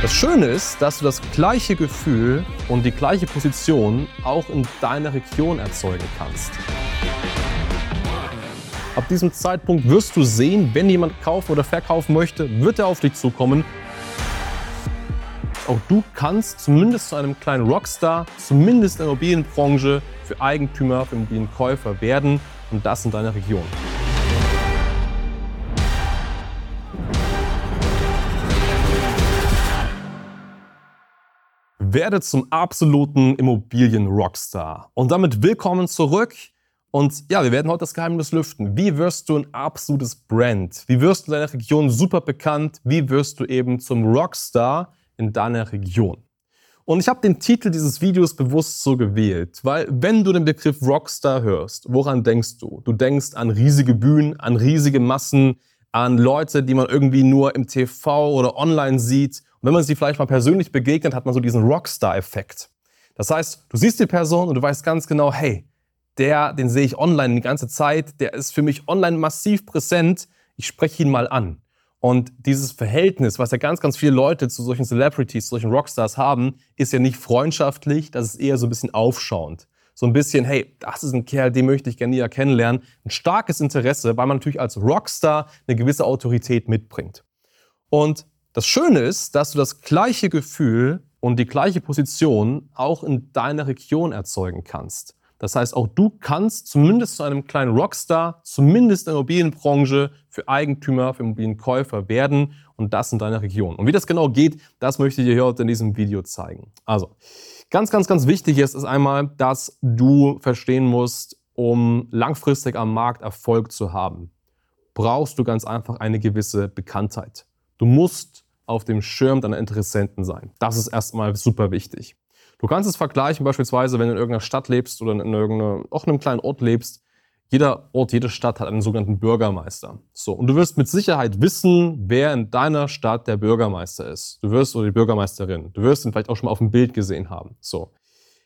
Das Schöne ist, dass du das gleiche Gefühl und die gleiche Position auch in deiner Region erzeugen kannst. Ab diesem Zeitpunkt wirst du sehen, wenn jemand kaufen oder verkaufen möchte, wird er auf dich zukommen. Auch du kannst zumindest zu einem kleinen Rockstar, zumindest in der Immobilienbranche, für Eigentümer, für Immobilienkäufer werden und das in deiner Region. Werde zum absoluten Immobilien-Rockstar. Und damit willkommen zurück. Und ja, wir werden heute das Geheimnis lüften. Wie wirst du ein absolutes Brand? Wie wirst du in deiner Region super bekannt? Wie wirst du eben zum Rockstar in deiner Region? Und ich habe den Titel dieses Videos bewusst so gewählt, weil wenn du den Begriff Rockstar hörst, woran denkst du? Du denkst an riesige Bühnen, an riesige Massen, an Leute, die man irgendwie nur im TV oder online sieht und wenn man sie vielleicht mal persönlich begegnet, hat man so diesen Rockstar-Effekt. Das heißt, du siehst die Person und du weißt ganz genau, hey, der, den sehe ich online die ganze Zeit, der ist für mich online massiv präsent, ich spreche ihn mal an. Und dieses Verhältnis, was ja ganz, ganz viele Leute zu solchen Celebrities, zu solchen Rockstars haben, ist ja nicht freundschaftlich, das ist eher so ein bisschen aufschauend. So ein bisschen, hey, das ist ein Kerl, den möchte ich gerne näher kennenlernen. Ein starkes Interesse, weil man natürlich als Rockstar eine gewisse Autorität mitbringt. Und das Schöne ist, dass du das gleiche Gefühl und die gleiche Position auch in deiner Region erzeugen kannst. Das heißt, auch du kannst zumindest zu einem kleinen Rockstar, zumindest in der Immobilienbranche, für Eigentümer, für Immobilienkäufer werden und das in deiner Region. Und wie das genau geht, das möchte ich dir heute in diesem Video zeigen. Also, ganz, ganz, ganz wichtig ist, ist einmal, dass du verstehen musst, um langfristig am Markt Erfolg zu haben, brauchst du ganz einfach eine gewisse Bekanntheit. Du musst auf dem Schirm deiner Interessenten sein. Das ist erstmal super wichtig. Du kannst es vergleichen, beispielsweise, wenn du in irgendeiner Stadt lebst oder in irgendeiner, auch in einem kleinen Ort lebst. Jeder Ort, jede Stadt hat einen sogenannten Bürgermeister. So. Und du wirst mit Sicherheit wissen, wer in deiner Stadt der Bürgermeister ist. Du wirst, oder die Bürgermeisterin. Du wirst ihn vielleicht auch schon mal auf dem Bild gesehen haben. So.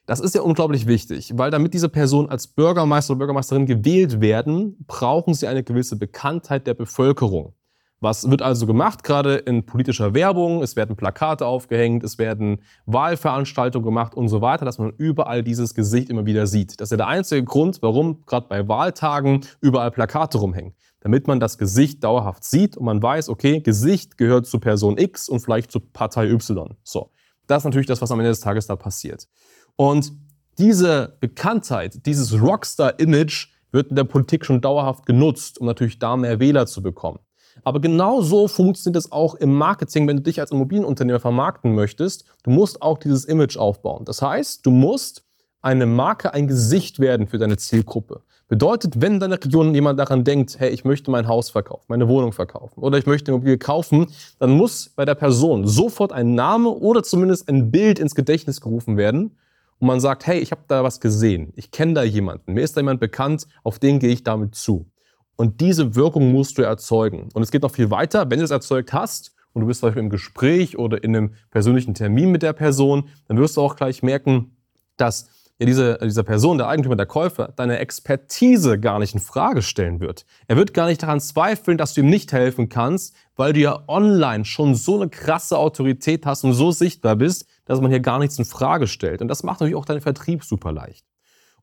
Das ist ja unglaublich wichtig, weil damit diese Personen als Bürgermeister oder Bürgermeisterin gewählt werden, brauchen sie eine gewisse Bekanntheit der Bevölkerung. Was wird also gemacht, gerade in politischer Werbung? Es werden Plakate aufgehängt, es werden Wahlveranstaltungen gemacht und so weiter, dass man überall dieses Gesicht immer wieder sieht. Das ist ja der einzige Grund, warum gerade bei Wahltagen überall Plakate rumhängen. Damit man das Gesicht dauerhaft sieht und man weiß, okay, Gesicht gehört zu Person X und vielleicht zu Partei Y. So. Das ist natürlich das, was am Ende des Tages da passiert. Und diese Bekanntheit, dieses Rockstar-Image wird in der Politik schon dauerhaft genutzt, um natürlich da mehr Wähler zu bekommen. Aber genau so funktioniert es auch im Marketing, wenn du dich als Immobilienunternehmer vermarkten möchtest. Du musst auch dieses Image aufbauen. Das heißt, du musst eine Marke, ein Gesicht werden für deine Zielgruppe. Bedeutet, wenn in deiner Region jemand daran denkt, hey, ich möchte mein Haus verkaufen, meine Wohnung verkaufen oder ich möchte Immobilie kaufen, dann muss bei der Person sofort ein Name oder zumindest ein Bild ins Gedächtnis gerufen werden und man sagt, hey, ich habe da was gesehen, ich kenne da jemanden, mir ist da jemand bekannt, auf den gehe ich damit zu. Und diese Wirkung musst du erzeugen. Und es geht noch viel weiter. Wenn du es erzeugt hast und du bist zum Beispiel im Gespräch oder in einem persönlichen Termin mit der Person, dann wirst du auch gleich merken, dass ja diese, dieser Person, der Eigentümer, der Käufer, deine Expertise gar nicht in Frage stellen wird. Er wird gar nicht daran zweifeln, dass du ihm nicht helfen kannst, weil du ja online schon so eine krasse Autorität hast und so sichtbar bist, dass man hier gar nichts in Frage stellt. Und das macht natürlich auch deinen Vertrieb super leicht.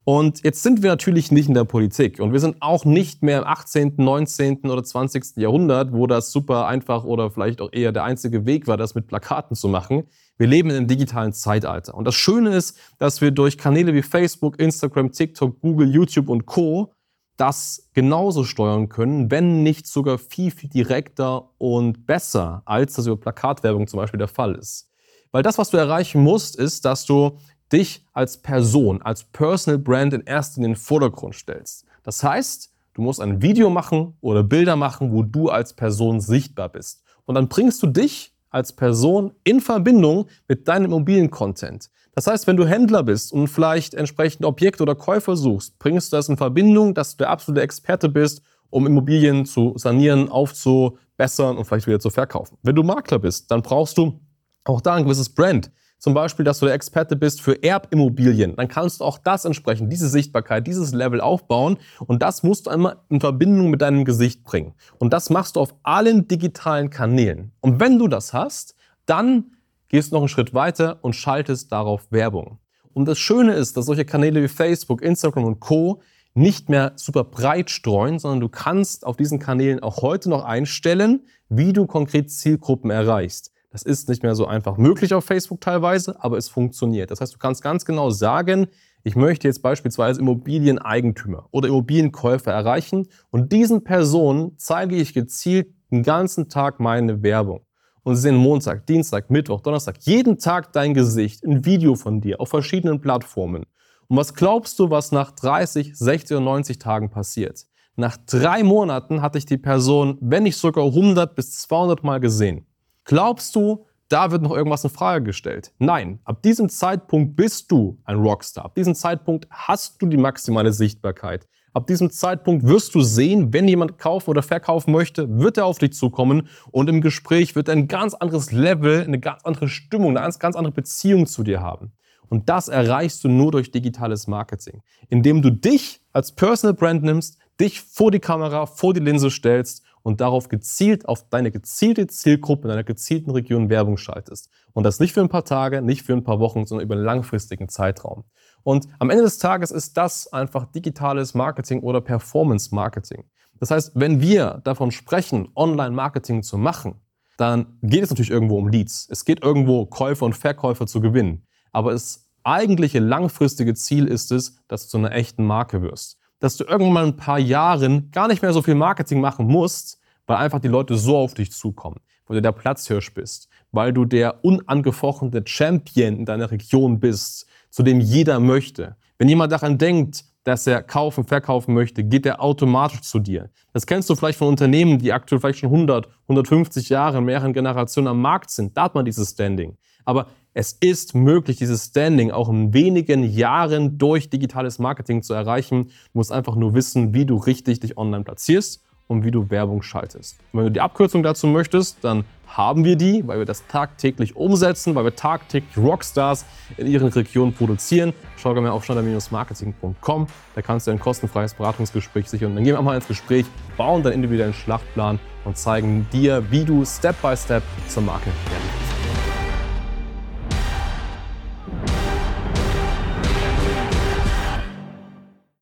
Und jetzt sind wir natürlich nicht in der Politik und wir sind auch nicht mehr im 18., 19. oder 20. Jahrhundert, wo das super einfach oder vielleicht auch eher der einzige Weg war, das mit Plakaten zu machen. Wir leben in einem digitalen Zeitalter. Und das Schöne ist, dass wir durch Kanäle wie Facebook, Instagram, TikTok, Google, YouTube und Co. das genauso steuern können, wenn nicht sogar viel, viel direkter und besser, als das über Plakatwerbung zum Beispiel der Fall ist. Weil das, was du erreichen musst, ist, dass du dich als Person, als Personal Brand in Linie in den Vordergrund stellst. Das heißt, du musst ein Video machen oder Bilder machen, wo du als Person sichtbar bist. Und dann bringst du dich als Person in Verbindung mit deinem Immobilien-Content. Das heißt, wenn du Händler bist und vielleicht entsprechend Objekte oder Käufer suchst, bringst du das in Verbindung, dass du der absolute Experte bist, um Immobilien zu sanieren, aufzubessern und vielleicht wieder zu verkaufen. Wenn du Makler bist, dann brauchst du auch da ein gewisses Brand. Zum Beispiel, dass du der Experte bist für Erbimmobilien. Dann kannst du auch das entsprechend, diese Sichtbarkeit, dieses Level aufbauen. Und das musst du einmal in Verbindung mit deinem Gesicht bringen. Und das machst du auf allen digitalen Kanälen. Und wenn du das hast, dann gehst noch einen Schritt weiter und schaltest darauf Werbung. Und das Schöne ist, dass solche Kanäle wie Facebook, Instagram und Co. nicht mehr super breit streuen, sondern du kannst auf diesen Kanälen auch heute noch einstellen, wie du konkret Zielgruppen erreichst. Das ist nicht mehr so einfach möglich auf Facebook teilweise, aber es funktioniert. Das heißt, du kannst ganz genau sagen, ich möchte jetzt beispielsweise Immobilieneigentümer oder Immobilienkäufer erreichen und diesen Personen zeige ich gezielt den ganzen Tag meine Werbung. Und sie sehen Montag, Dienstag, Mittwoch, Donnerstag, jeden Tag dein Gesicht, ein Video von dir auf verschiedenen Plattformen. Und was glaubst du, was nach 30, 60 oder 90 Tagen passiert? Nach drei Monaten hatte ich die Person, wenn nicht sogar 100 bis 200 Mal gesehen. Glaubst du, da wird noch irgendwas in Frage gestellt? Nein, ab diesem Zeitpunkt bist du ein Rockstar. Ab diesem Zeitpunkt hast du die maximale Sichtbarkeit. Ab diesem Zeitpunkt wirst du sehen, wenn jemand kaufen oder verkaufen möchte, wird er auf dich zukommen und im Gespräch wird er ein ganz anderes Level, eine ganz andere Stimmung, eine ganz andere Beziehung zu dir haben. Und das erreichst du nur durch digitales Marketing, indem du dich als Personal Brand nimmst, dich vor die Kamera, vor die Linse stellst und darauf gezielt auf deine gezielte Zielgruppe in einer gezielten Region Werbung schaltest. Und das nicht für ein paar Tage, nicht für ein paar Wochen, sondern über einen langfristigen Zeitraum. Und am Ende des Tages ist das einfach digitales Marketing oder Performance Marketing. Das heißt, wenn wir davon sprechen, Online-Marketing zu machen, dann geht es natürlich irgendwo um Leads. Es geht irgendwo, Käufer und Verkäufer zu gewinnen. Aber das eigentliche langfristige Ziel ist es, dass du zu einer echten Marke wirst dass du irgendwann mal ein paar Jahren gar nicht mehr so viel Marketing machen musst, weil einfach die Leute so auf dich zukommen, weil du der Platzhirsch bist, weil du der unangefochtene Champion in deiner Region bist, zu dem jeder möchte. Wenn jemand daran denkt, dass er kaufen, verkaufen möchte, geht er automatisch zu dir. Das kennst du vielleicht von Unternehmen, die aktuell vielleicht schon 100, 150 Jahre mehreren Generationen am Markt sind. Da hat man dieses Standing. Aber es ist möglich, dieses Standing auch in wenigen Jahren durch digitales Marketing zu erreichen. Du musst einfach nur wissen, wie du richtig dich online platzierst und wie du Werbung schaltest. Und wenn du die Abkürzung dazu möchtest, dann haben wir die, weil wir das tagtäglich umsetzen, weil wir tagtäglich Rockstars in ihren Regionen produzieren. Schau gerne mal auf schneider-marketing.com. Da kannst du ein kostenfreies Beratungsgespräch sichern. Dann gehen wir mal ins Gespräch, bauen deinen individuellen Schlachtplan und zeigen dir, wie du Step by Step zur Marke werden kannst.